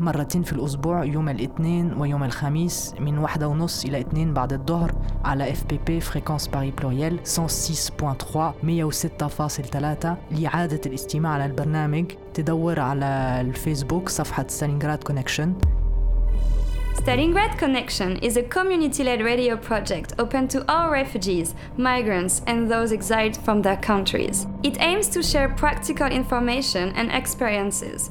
مرتين في الأسبوع يوم الاثنين ويوم الخميس من واحدة ونص إلى اتنين بعد الظهر على اف بي بي فريكونس باري بلوريال 106.3 106.3 لإعادة الاستماع على البرنامج تدور على الفيسبوك صفحة ستالينغراد كونكشن Stalingrad Connection is a community led radio project open to all refugees, migrants, and those exiled from their countries. It aims to share practical information and experiences.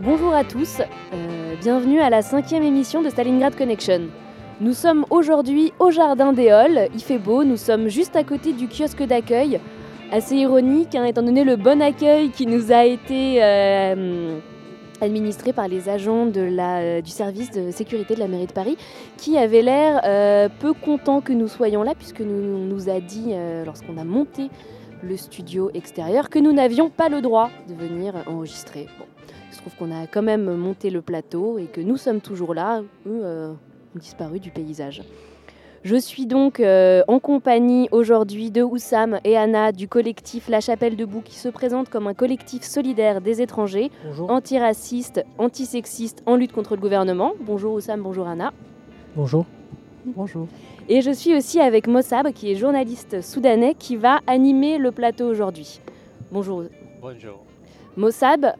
Bonjour à tous, euh, bienvenue à la cinquième émission de Stalingrad Connection. Nous sommes aujourd'hui au Jardin des Halles, il fait beau, nous sommes juste à côté du kiosque d'accueil. Assez ironique, hein, étant donné le bon accueil qui nous a été euh, administré par les agents la, du service de sécurité de la mairie de Paris, qui avaient l'air euh, peu contents que nous soyons là, puisque nous nous a dit, euh, lorsqu'on a monté le studio extérieur, que nous n'avions pas le droit de venir enregistrer. Se trouve qu'on a quand même monté le plateau et que nous sommes toujours là, eux euh, ont disparu du paysage. Je suis donc euh, en compagnie aujourd'hui de Oussam et Anna du collectif La Chapelle Debout qui se présente comme un collectif solidaire des étrangers, Bonjour. antiraciste, antisexiste, en lutte contre le gouvernement. Bonjour Oussam, bonjour Anna. Bonjour. Bonjour. Et je suis aussi avec Mossab qui est journaliste soudanais qui va animer le plateau aujourd'hui. Bonjour Bonjour. Mossab,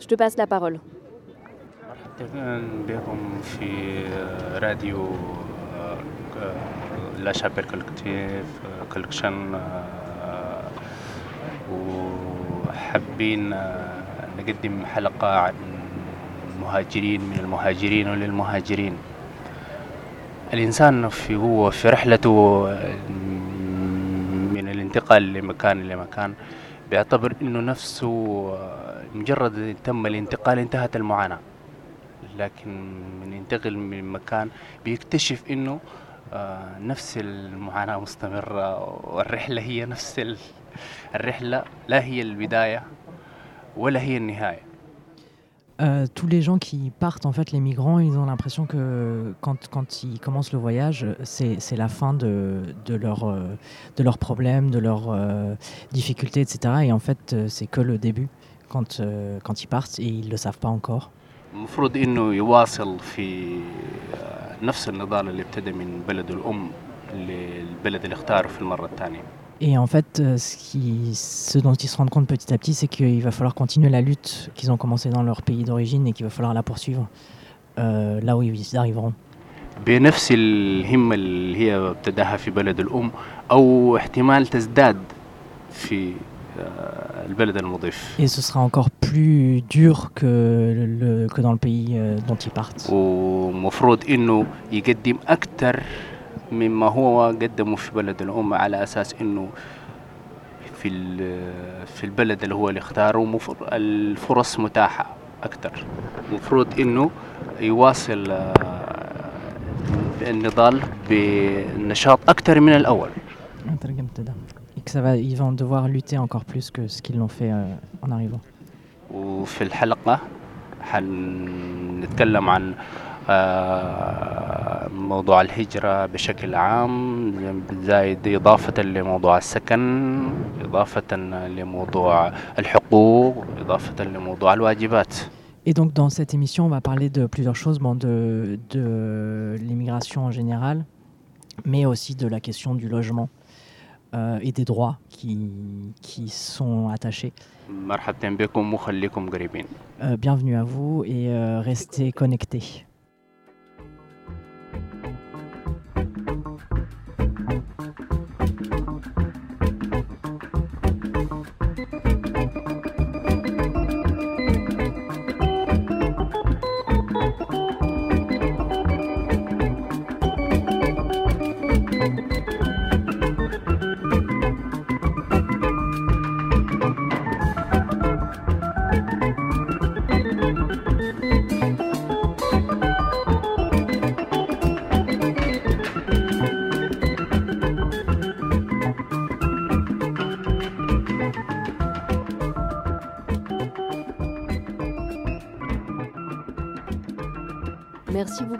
je te passe la parole. في راديو لا شابل كولكتيف كولكشن وحابين نقدم حلقة عن المهاجرين من المهاجرين وللمهاجرين الإنسان في هو في رحلته من الانتقال لمكان لمكان بيعتبر إنه نفسه مجرد تم الانتقال انتهت المعاناة. لكن من ينتقل من مكان بيكتشف إنه آه، نفس المعاناة مستمرة والرحلة هي نفس ال- الرحلة لا هي البداية ولا هي النهاية. Euh, tous les gens qui partent, en fait, les migrants, ils ont l'impression que quand, quand ils commencent le voyage, c'est la fin de, de, leur, euh, leurs problèmes, de leurs euh, difficultés, etc. Et en fait, euh, c'est que le début quand, euh, quand ils partent et ils ne le savent pas encore. المفروض انه يواصل في آه، نفس النضال اللي ابتدى من بلد الام للبلد اللي اختاره في المرة الثانية Et en fait, euh, ce, qui, ce dont ils se rendent compte petit à petit, c'est qu'il va falloir continuer la lutte qu'ils ont commencé dans leur pays d'origine et qu'il va falloir la poursuivre euh, là où ils arriveront. بنفس الهمة اللي هي ابتداها في بلد الأم أو احتمال تزداد في آه، البلد المضيف Et ce sera encore plus dur que, le, que dans le pays euh, dont ils partent. ومفروض إنه يقدم أكثر مما هو قدمه في بلد الأم على أساس إنه في في البلد اللي هو اللي اختاره الفرص متاحة أكثر المفروض إنه يواصل آه، النضال بنشاط أكثر من الأول نترجم كده. Et que ça va, ils vont devoir lutter encore plus que ce qu'ils l'ont fait euh, en arrivant. وفي الحلقة حنتكلم عن آه، موضوع الهجرة بشكل عام زايد إضافة لموضوع السكن إضافة لموضوع الحقوق إضافة لموضوع الواجبات Et donc dans cette émission, on va parler de plusieurs choses, bon, de, de l'immigration en général, mais aussi de la question du logement euh, et des droits qui, qui sont attachés. مرحبتين بكم وخليكم قريبين Euh, bienvenue à vous et euh, restez connectés.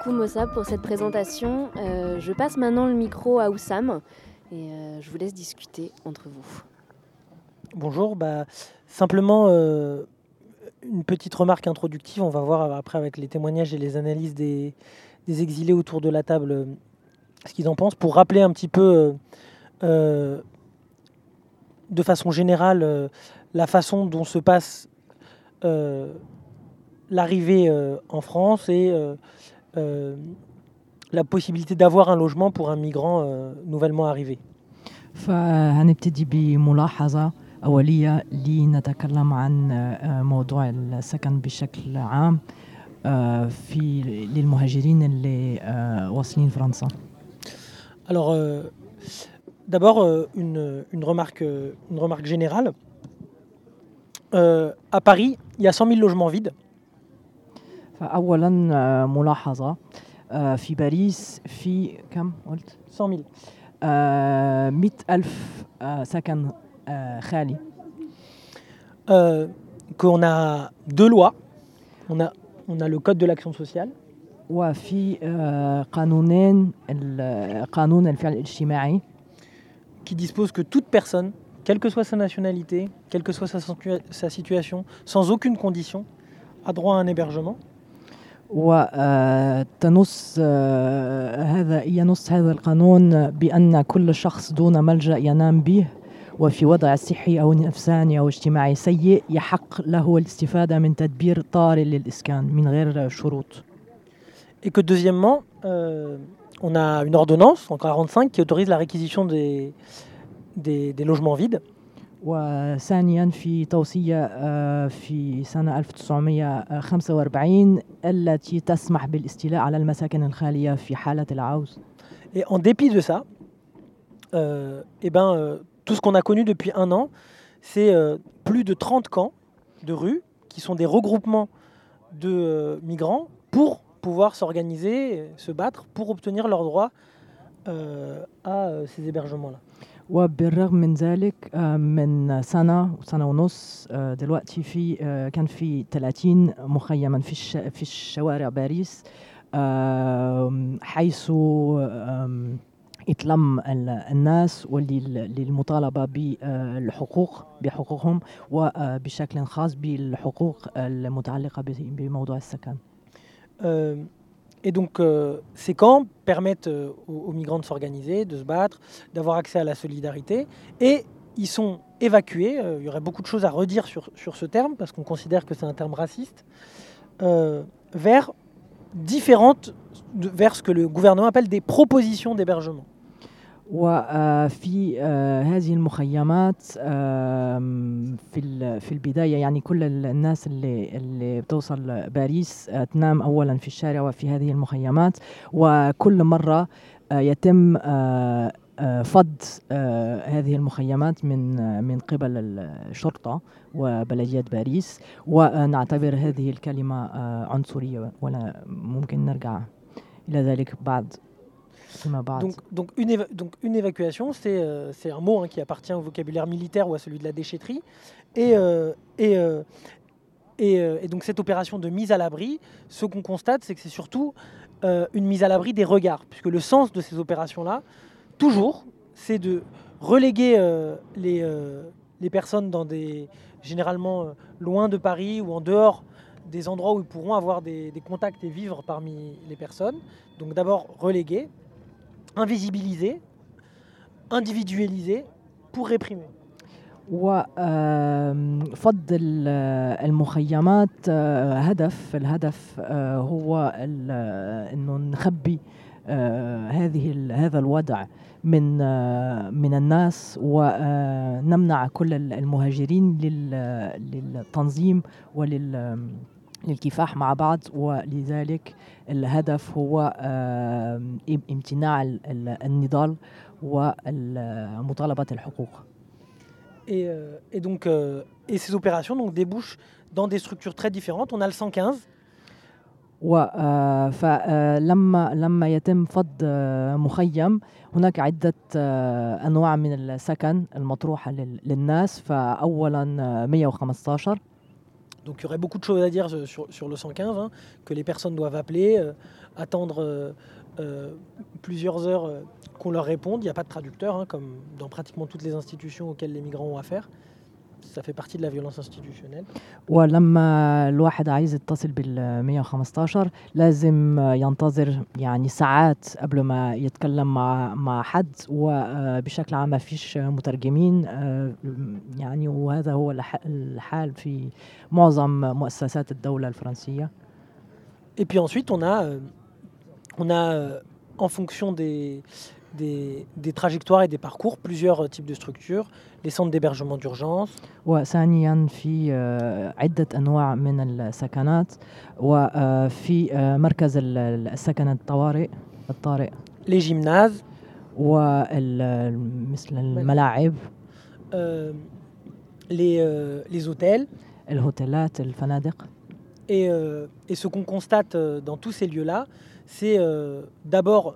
Beaucoup Mossab pour cette présentation. Euh, je passe maintenant le micro à Oussam et euh, je vous laisse discuter entre vous. Bonjour, bah, simplement euh, une petite remarque introductive. On va voir après avec les témoignages et les analyses des, exilés autour de la table ce qu'ils en pensent, pour rappeler un petit peu de façon générale la façon dont se passe l'arrivée en France et la possibilité d'avoir un logement pour un migrant euh, nouvellement arrivé. فهنبتدي بملاحظة أولية لنتكلم عن آه، موضوع السكن بشكل عام آه، في للمهاجرين اللي آه، واصلين فرنسا Alors, euh, d'abord, euh, une, une remarque, euh, une remarque générale. Euh, à Paris, il y a 100 000 logements vides. فأولا آه، ملاحظة آه، في باريس في كم قلت 100 000. آه، مئة ألف آه، سكن آه، خالي Euh, qu'on a deux lois. On a, on a le Code de l'action sociale وفي آه، قانونين ال- قانون الفعل الاجتماعي qui dispose que toute personne, quelle que soit sa nationalité, quelle que soit sa, situa- sa situation, sans aucune condition, a droit à un hébergement. وتنص هذا ينص هذا القانون بأن كل شخص دون ملجأ ينام به وفي وضع صحي أو نفساني أو اجتماعي سيء يحق له الاستفادة من تدبير طارئ للإسكان من غير شروط Et que deuxièmement, euh, on a une ordonnance en 45 qui autorise la réquisition des, des, des logements vides. وثانيا في توصية آه، في سنة 1945 التي تسمح بالاستيلاء على المساكن الخالية في حالة العوز Et en dépit de ça, euh, eh ben, euh, tout ce qu'on a connu depuis un an, c'est euh, plus de 30 camps de rue qui sont des regroupements de euh, migrants pour pouvoir s'organiser, euh, se battre pour obtenir leur droit euh, à euh, ces hébergements-là. وبالرغم من ذلك آه، من سنة سنة ونص آه، دلوقتي في آه، كان في 30 مخيما في في الشوارع باريس حيث ال- الناس واللي للمطالبة بالحقوق بحقوقهم وبشكل خاص بالحقوق المتعلقة ب- بموضوع السكن. Et donc, euh, ces camps permettent euh, aux, migrants de s'organiser, de se battre, d'avoir accès à la solidarité. Et ils sont évacués. euh, il y aurait beaucoup de choses à redire sur, sur ce terme, parce qu'on considère que c'est un terme raciste, vers différentes, vers ce que le gouvernement appelle des propositions d'hébergement. وفي هذه المخيمات في في البداية يعني كل ال- الناس اللي اللي بتوصل باريس آه، تنام أولا في الشارع وفي هذه المخيمات. وكل مرة آه، يتم آه، آه، فض آه، هذه المخيمات من آه، من قبل الشرطة وبلدية باريس. ونعتبر هذه الكلمة آه، عنصرية ولا ممكن نرجع إلى ذلك بعد. Donc, donc, une, éva- donc une évacuation, c'est euh, un mot hein, qui appartient au vocabulaire militaire ou à celui de la déchetterie. Et, euh, et, euh, et, et donc cette opération de mise à l'abri, ce qu'on constate, c'est que c'est surtout une mise à l'abri des regards, puisque le sens de ces opérations-là, toujours, c'est de reléguer les, les personnes dans des généralement loin de Paris ou en dehors des endroits où ils pourront avoir des, des contacts et vivre parmi les personnes. Donc d'abord reléguer, invisibiliser, individualiser pour réprimer. وفض المخيمات آه، هدف الهدف آه، هو ال- آه، انه نخبي آه، هذه ال- هذا الوضع من آه، من الناس ونمنع كل ال- المهاجرين لل- للتنظيم ولل للكفاح مع بعض ولذلك الهدف هو آه، امتناع ال- ال- النضال ومطالبة الحقوق. Et, euh, et donc, euh, et ces opérations donc, débouchent dans des structures très différentes. On a le 115, فلما لما يتم فض آه، مخيم هناك عدة آه، أنواع من السكن المطروحة لل- للناس. فأولا آه، 115 donc il y aurait beaucoup de choses à dire euh, sur, le 115, hein, que les personnes doivent appeler, euh, attendre euh, plusieurs heures qu'on leur réponde. Il n'y a pas de traducteur, hein, comme dans pratiquement toutes les institutions auxquelles les migrants ont affaire. Ça fait partie de la violence institutionnelle. ولما الواحد عايز يتصل بال 115 لازم آه، ينتظر يعني ساعات قبل ما يتكلم مع مع حد وبشكل عام ما فيش مترجمين آه، يعني وهذا هو الح- الحال في معظم مؤسسات الدولة الفرنسية Et puis ensuite, on a, euh, on a euh, en fonction des, des, des trajectoires et des parcours, plusieurs euh, types de structures. Les centres d'hébergement d'urgence, وثانيا في آه، عدة أنواع من السكنات وفي آه، مركز ال- ال- السكن الطوارئ الطارئ les gymnases, ومثل الملاعب euh, les, euh, les hôtels. الهوتيلات الفنادق Et, euh, et ce qu'on constate euh, dans tous ces lieux-là, c'est euh, d'abord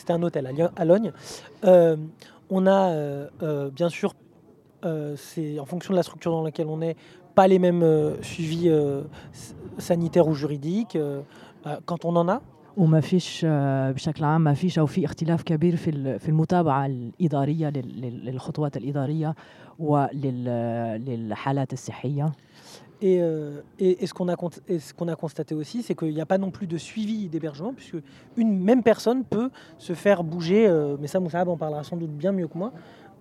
C'était un hôtel à Lyon- à Logne. Euh, on a euh, euh, bien sûr, euh, c'est en fonction de la structure dans laquelle on est, pas les mêmes euh, suivis euh, s- sanitaires ou juridiques. euh, euh, quand on en a, وما فيش آه، بشكل عام ما فيش او في اختلاف كبير في ال- في المتابعه الاداريه لل- لل- للخطوات الاداريه وللحالات الصحيه Et, euh, et- et ce qu'on a, cont- et ce qu'on a constaté aussi, c'est qu'il n'y a pas non plus de suivi d'hébergement, puisque une même personne peut se faire bouger, euh, mais ça Moussab en parlera sans doute bien mieux que moi,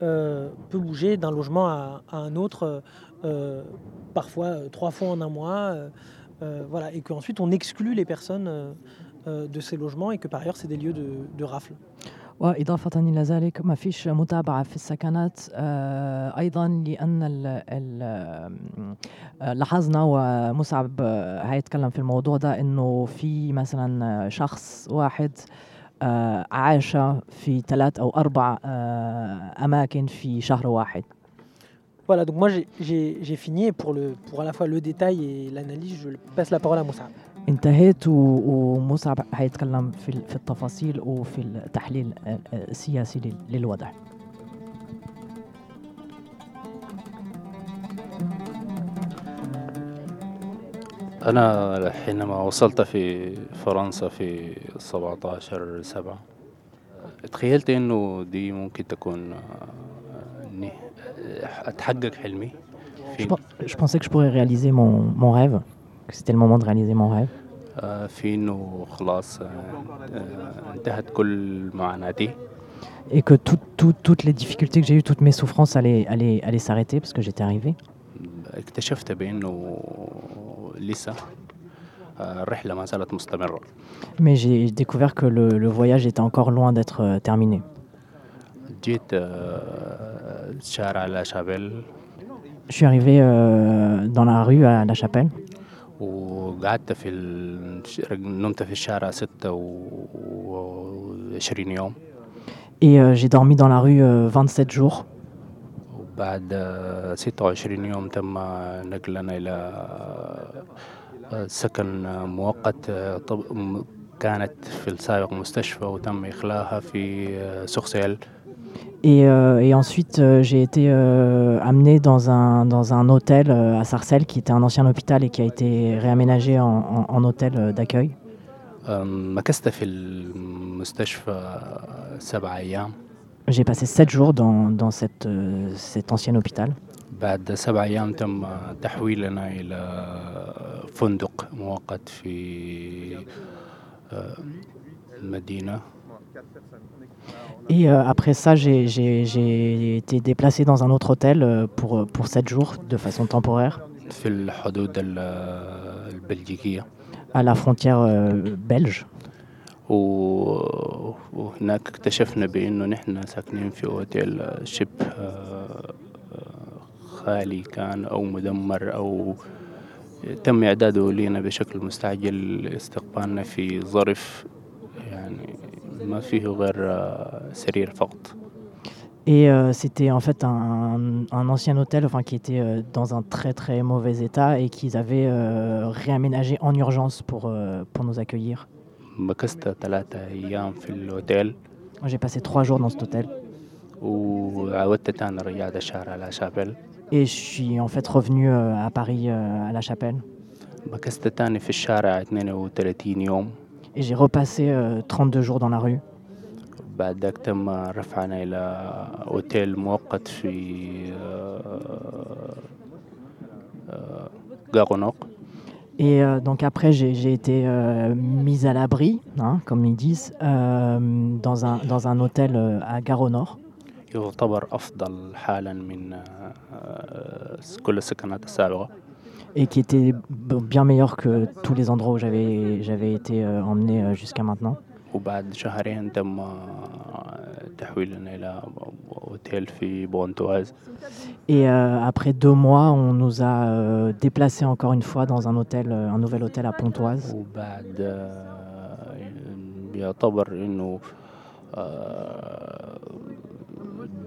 euh, peut bouger d'un logement à, à un autre, euh, euh, parfois euh, trois fois en un mois, euh, euh, voilà, et qu'ensuite on exclut les personnes euh, euh, de ces logements et que par ailleurs c'est des lieux de, de rafle. وإضافة إلى ذلك ما فيش متابعة في السكنات آه، أيضا لأن ال ال آه، لاحظنا ومصعب هيتكلم في الموضوع ده إنه في مثلا شخص واحد آه، عاش في ثلاث أو أربع آه، أماكن في شهر واحد. Voilà, donc moi j'ai- fini pour, le, pour à la fois le détail et l'analyse, je passe la parole à Moussab. انتهيت ومصعب هيتكلم في ال- في التفاصيل وفي التحليل آه، السياسي لل- للوضع. أنا حينما وصلت في فرنسا في 17 سبعة تخيلت إنه دي ممكن تكون آه، إني أتحقق حلمي Je, في pen- je pensais que je pourrais réaliser mon, mon rêve, que c'était le moment de réaliser mon rêve, آه، في إنه خلاص آه، آه، انتهت كل معاناتي et que tout- tout- toutes les difficultés que j'ai eues, toutes mes souffrances allaient, allaient, allaient s'arrêter parce que j'étais arrivé. اكتشفت بأنه لسه آه، الرحلة ما زالت مستمرة Mais j'ai découvert que le, le voyage était encore loin d'être euh, terminé. جيت آه، شارع لا شابيل Je suis arrivé euh, dans la rue à La Chapelle وقعدت في ال... نمت في الشارع ستة و... و... 20 يوم Et euh, j'ai dormi dans la rue euh, 27 jours. وبعد آه، 26 يوم تم نقلنا إلى آه، سكن آه، مؤقت آه، طب- م- كانت في السابق مستشفى وتم إخلاها في آه، سوخسيل Et, euh, et ensuite, euh, j'ai été euh, amené dans un, dans un hôtel euh, à Sarcelles, qui était un ancien hôpital et qui a été réaménagé en, en- en hôtel euh, d'accueil. آم، مكثت في المستشفى آه، سبع أيام J'ai passé 7 jours dans, dans cette, euh, cet ancien hôpital. بعد سبع أيام تم تحويلنا إلى فندق مؤقت في آه، المدينة Et euh, après ça, j'ai- j'ai j'ai été déplacé dans un autre hôtel euh, pour, pour 7 jours de façon temporaire في الحدود ال- البلجيكية à la frontière euh, belge. وهناك اكتشفنا بأنه نحن ساكنين في أوتيل شبه آه، خالي كان أو مدمر أو تم إعداده لنا بشكل مستعجل استقبالنا في ظرف يعني ما فيه غير آه، سرير فقط Et euh, c'était en fait un, un ancien hôtel enfin, qui était euh, dans un très très mauvais état et qu'ils avaient euh, réaménagé en urgence pour, euh, pour nous accueillir. مكثت ثلاثة أيام في الأوتيل J'ai passé 3 jours dans cet hôtel وعودت تاني رجعت الشارع لا شابل et je suis en fait revenu euh, à Paris euh, à la Chapelle مكثت تاني في الشارع 32 يوم et j'ai repassé euh, 32 jours dans la rue. بعد ذاك تم رفعنا إلى أوتيل مؤقت في آه، آه، غاغونوق Et euh, donc après, j'ai j'ai été euh, mise à l'abri, hein, comme ils disent, euh, dans, un, dans un hôtel euh, à Gare au Nord. يعتبر أفضل حالا من آه، كل السكنات السابقة et qui était b- bien meilleur que tous les endroits où j'avais j'avais été euh, emmené euh, jusqu'à maintenant. وبعد شهرين تم تحويلنا إلى أوتيل في بونتواز Et euh, après deux mois, on nous a euh, déplacés encore une fois dans un hôtel, euh, un nouvel hôtel à Pontoise. وبعد آه، يعتبر إنه آه،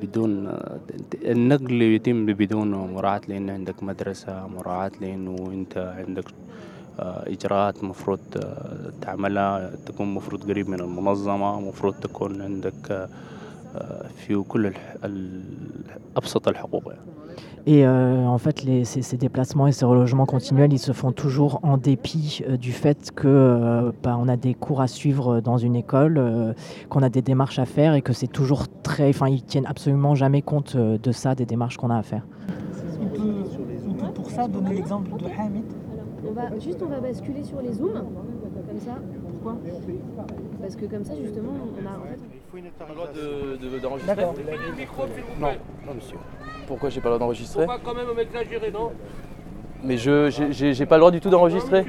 بدون النقل يتم بدون مراعاة لأن عندك مدرسة مراعاة لأنه أنت عندك آه، إجراءات مفروض آه، تعملها تكون مفروض قريب من المنظمة مفروض تكون عندك في كل الح- ال- أبسط الحقوق يعني. Et euh, en fait, les- ces, ces déplacements et ces relogements continuels, ils se font toujours en dépit euh, du fait que euh, bah, on a des cours à suivre dans une école, euh, qu'on a des démarches à faire et que c'est toujours très, enfin, ils tiennent absolument jamais compte euh, de ça, des démarches qu'on a à faire. On peut, on peut pour ça donner l'exemple de Hamid. On va juste on va basculer sur les zooms comme ça. Pourquoi Parce que comme ça justement on a en fait le droit de- de- d'enregistrer. Non, non monsieur. Pourquoi j'ai pas le droit d'enregistrer Pas quand même m'exagérer, non Mais je j'ai pas le droit du tout d'enregistrer.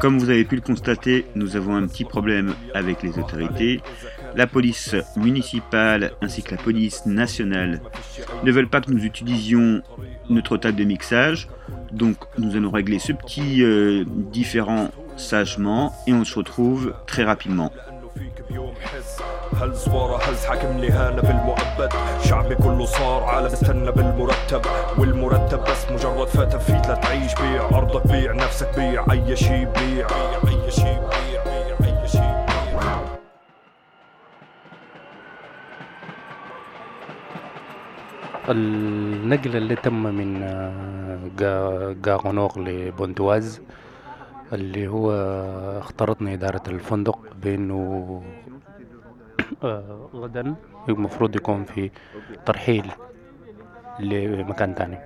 Comme vous avez pu le constater, nous avons un petit problème avec les autorités. La police municipale ainsi que la police nationale ne veulent pas que nous utilisions notre table de mixage. Donc nous allons régler ce petit euh, différent sagement et on se retrouve très rapidement. فيك بيوم حس هل زوارة هل حاكم لهانة بالمؤبد. شعبي كله صار عالم استنى بالمرتب والمرتب بس مجرد فتى فيت لتعيش بيع أرضك بيع نفسك بيع أي شي بيع أي شي بيع أي بيع النقل اللي تم من آه، جا- جاغونوغ لبونتواز اللي هو اختارتنا إدارة الفندق بأنه آه، غدا المفروض يكون في ترحيل لمكان تاني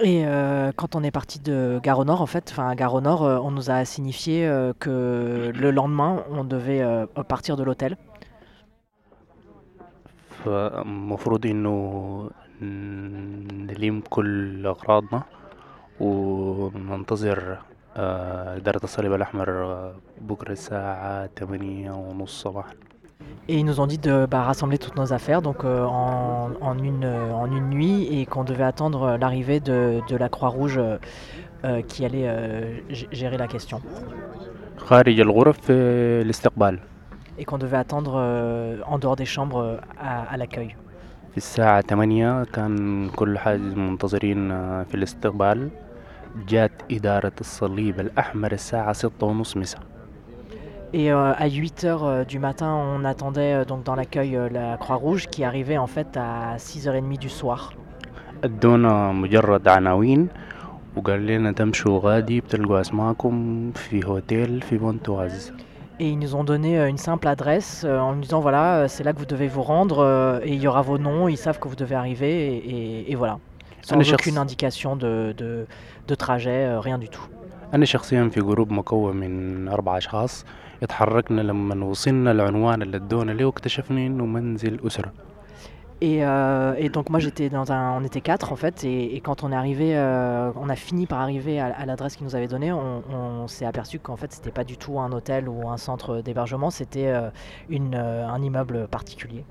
Et euh, quand on est parti de Gare au Nord, en fait, enfin à Gare au Nord, euh, on nous a signifié euh, que le lendemain, on devait euh, partir de l'hôtel. فالمفروض انه نلم كل اغراضنا وننتظر آه، إدارة الصليب الأحمر آه، بكرة الساعة 8 ونص صباحا Et ils nous ont dit de bah, rassembler toutes nos affaires donc euh, en, en une, euh, en une nuit et qu'on devait attendre euh, l'arrivée de, de la Croix-Rouge euh, euh, qui allait euh, g- gérer la question. خارج الغرف في الاستقبال Et qu'on devait attendre euh, en dehors des chambres euh, à, à l'accueil. في الساعة 8 كان كل حاجز منتظرين آه، في الاستقبال جات إدارة الصليب الأحمر الساعة ستة ونص مساء Et euh, à 8 heures euh, du matin, on attendait euh, donc dans l'accueil euh, la Croix-Rouge qui arrivait en fait à 6h30 du soir. ادونا مجرد عناوين وقال لنا تمشوا غادي بتلقوا اسماءكم في هوتيل في بونتواز Et ils nous ont donné euh, une simple adresse euh, en nous disant voilà, euh, c'est là que vous devez vous rendre euh, et il y aura vos noms, ils savent que vous devez arriver et, et- et voilà. Sans أنا aucune شخص indication de, de, de trajet, euh, rien du tout. أنا شخصيا في جروب مكون من أربع أشخاص اتحركنا لما وصلنا العنوان اللي ادونا له واكتشفنا إنه منزل أسرة Et, euh, et donc moi j'étais dans un, on était quatre en fait et, et quand on est arrivé, euh, on a fini par arriver à, à l'adresse qu'ils nous avaient donnée, on, on s'est aperçu qu'en fait c'était pas du tout un hôtel ou un centre d'hébergement, c'était euh, une, euh, un immeuble particulier.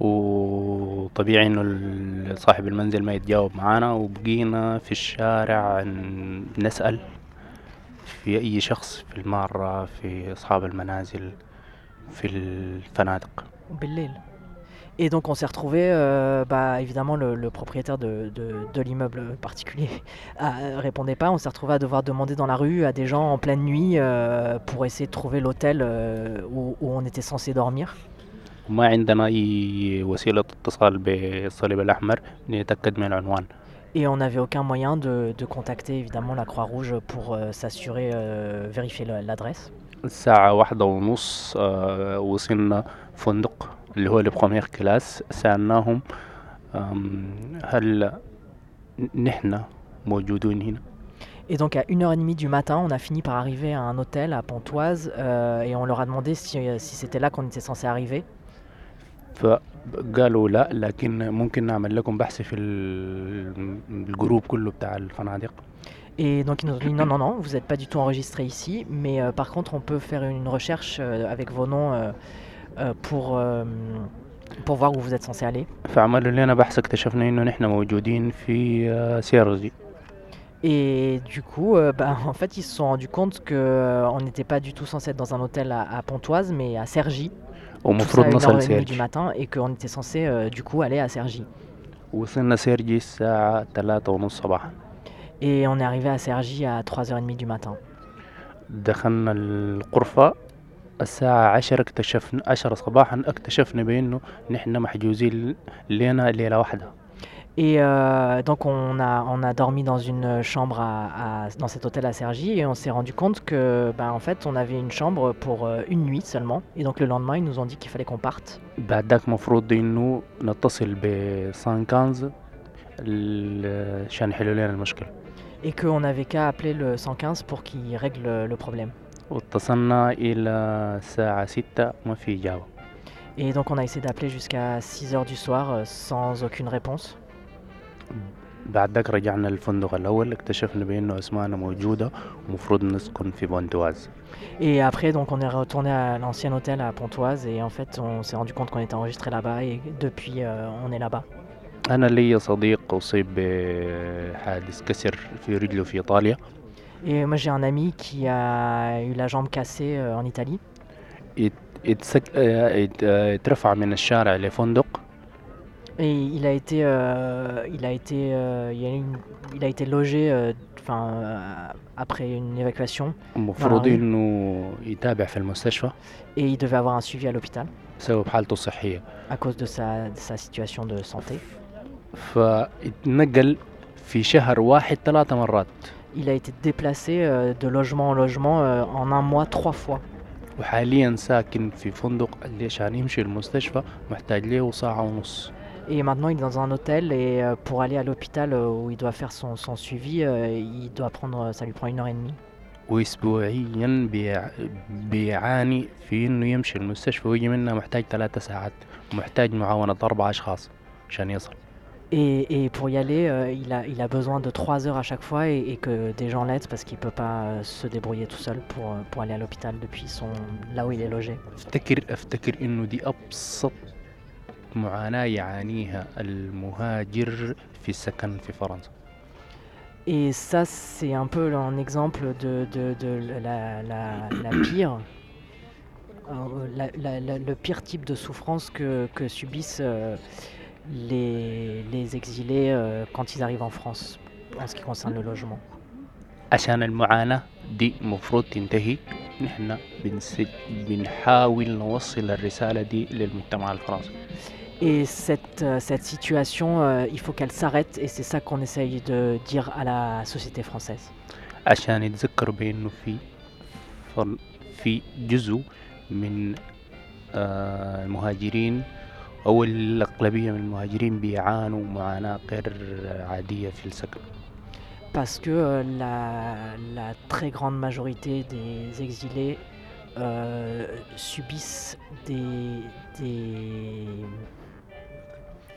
وطبيعي إنه ال- صاحب المنزل ما يتجاوب معانا وبقينا في الشارع ن- نسأل في أي شخص في المارة في أصحاب المنازل في الفنادق Bellel. Et donc on s'est retrouvé, euh, bah, évidemment le, le propriétaire de, de- de l'immeuble particulier euh, répondait pas, on s'est retrouvé à devoir demander dans la rue à des gens en pleine nuit euh, pour essayer de trouver l'hôtel euh, où, où on était censé dormir. وما عندنا أي وسيلة اتصال بالصليب الأحمر نتأكد من العنوان Et on n'avait aucun moyen de, de contacter évidemment la Croix-Rouge pour euh, s'assurer, euh, vérifier le- l'adresse. الساعة واحدة ونص آه، وصلنا فندق اللي هو البخومير كلاس سألناهم آم، هل نحن موجودون هنا Et donc à 1h30 du matin, on a fini par arriver à un hôtel à Pontoise euh, et on leur a demandé si, si c'était là qu'on était censé arriver. فقالوا لا لكن ممكن نعمل لكم بحث في ال- الجروب كله بتاع الفنادق Et donc ils nous ont dit non, non, non, vous n'êtes pas du tout enregistré ici, mais euh, par contre on peut faire une recherche euh, avec vos noms euh, euh, pour, euh, pour voir où vous êtes censé aller. فعملوا لنا بحث اكتشفنا انه نحن موجودين في آه، سيرجي Et du coup, euh, bah, en fait, ils se sont rendus compte qu'on n'était pas du tout censé être dans un hôtel à, à Pontoise, mais à Cergy. ومفروض نصل 1h30 du سيرجي matin, et qu'on était censé euh, du coup aller à Cergy. وصلنا سيرجي الساعة ثلاثة ونص صباحا Et on est arrivé à Cergy à 3h30 du matin. دخلنا الغرفة الساعة عشرة اكتشفنا عشرة صباحا اكتشفنا بأنه نحن محجوزين لنا ليلة واحدة Et euh, donc on a, on a dormi dans une chambre à, à- dans cet hôtel à Cergy et on s'est rendu compte que ben, en fait on avait une chambre pour euh, une nuit seulement. Et donc le lendemain ils nous ont dit qu'il fallait qu'on parte. بعد ذاك مفروض انه نتصل بسان كانز ال- عشان يحلوا لنا المشكلة Et qu'on n'avait qu'à appeler le 115 pour qu'il règle le problème. واتصلنا إلى الساعة ستة ما في إجابة Et donc on a essayé d'appeler jusqu'à 6h du soir euh, sans aucune réponse. بعد ذاك رجعنا للفندق الأول اكتشفنا بأنه أسماءنا موجودة ومفروض نسكن في بونتواز Et après donc on est retourné à l'ancien hôtel à Pontoise et en fait on s'est rendu compte qu'on était enregistré là-bas et depuis euh, on est là-bas. أنا لي صديق أصيب بحادث كسر في رجله في إيطاليا Et moi j'ai un ami qui a eu la jambe cassée euh, en Italie. ات- اتسك... اه، ات- اه، اترفع من الشارع لفندق Et il a été, euh, il a été, euh, il, y a eu une- il a été logé, euh, enfin, euh, après une évacuation, المفروض rue. إنه يتابع في المستشفى et il devait avoir un suivi à l'hôpital بسبب حالته الصحية à cause de sa, de sa situation de santé. فاتنقل في شهر واحد ثلاثة مرات Il a été déplacé euh, de logement en logement euh, en un mois trois fois. وحاليا ساكن في فندق اللي عشان يمشي المستشفى محتاج له ساعة ونص Et maintenant il est dans un hôtel et euh, pour aller à l'hôpital euh, où il doit faire son, son suivi, euh, il doit prendre, ça lui prend une heure et demie. وأسبوعيا بيع... بيعاني في إنه يمشي المستشفى ويجي منها محتاج ثلاثة ساعات ومحتاج معاونة أربع أشخاص عشان يصل Et, et pour y aller, euh, il, a, il a besoin de trois heures à chaque fois et, et que des gens l'aident parce qu'il ne peut pas euh, se débrouiller tout seul pour, euh, pour aller à l'hôpital depuis son, là où il est logé. معاناة يعانيها المهاجر في السكن في فرنسا Et ça, c'est un peu un exemple de, de- de la, la- la pire, euh, la- la- la- le pire type de souffrance que, que subissent euh, les, les exilés euh, quand ils arrivent en France, en ce qui concerne le logement. عشان المعاناة دي مفروض تنتهي نحن بنس... بنحاول نوصل الرسالة دي للمجتمع الفرنسي Et cette, euh, cette situation, euh, il faut qu'elle s'arrête, et c'est ça qu'on essaye de dire à la société française. عشان يتذكروا بأنه في فر... في جزء من آه، المهاجرين أو الأغلبية من المهاجرين بيعانوا معاناة غير عادية في السكن Parce que euh, la, la très grande majorité des exilés euh, subissent des, des,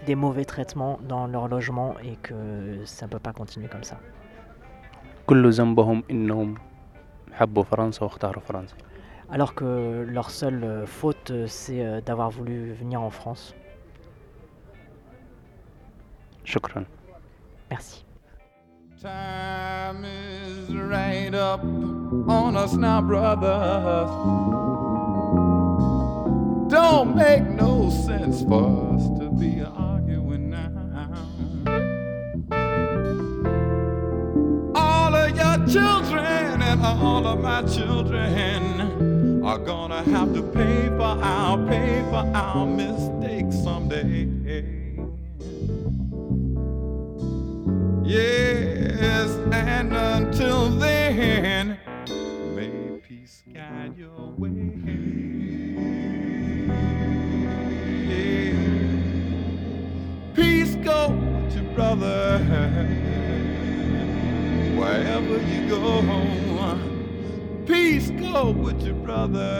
des mauvais traitements dans leur logement et que ça ne peut pas continuer comme ça. Alors que leur seule faute, c'est euh, d'avoir voulu venir en France. Merci. Time is right up on us now. Don't make no sense for us to be. All of my children are gonna have to pay for our pay for our mistakes someday. Yes, and until then, may peace guide your way. Peace go your brother wherever you go. Peace go with your brother.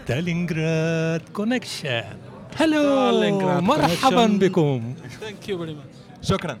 ستالينغراد كونكشن هلو ستالينغراد مرحبا connection. بكم Thank you very much. شكرا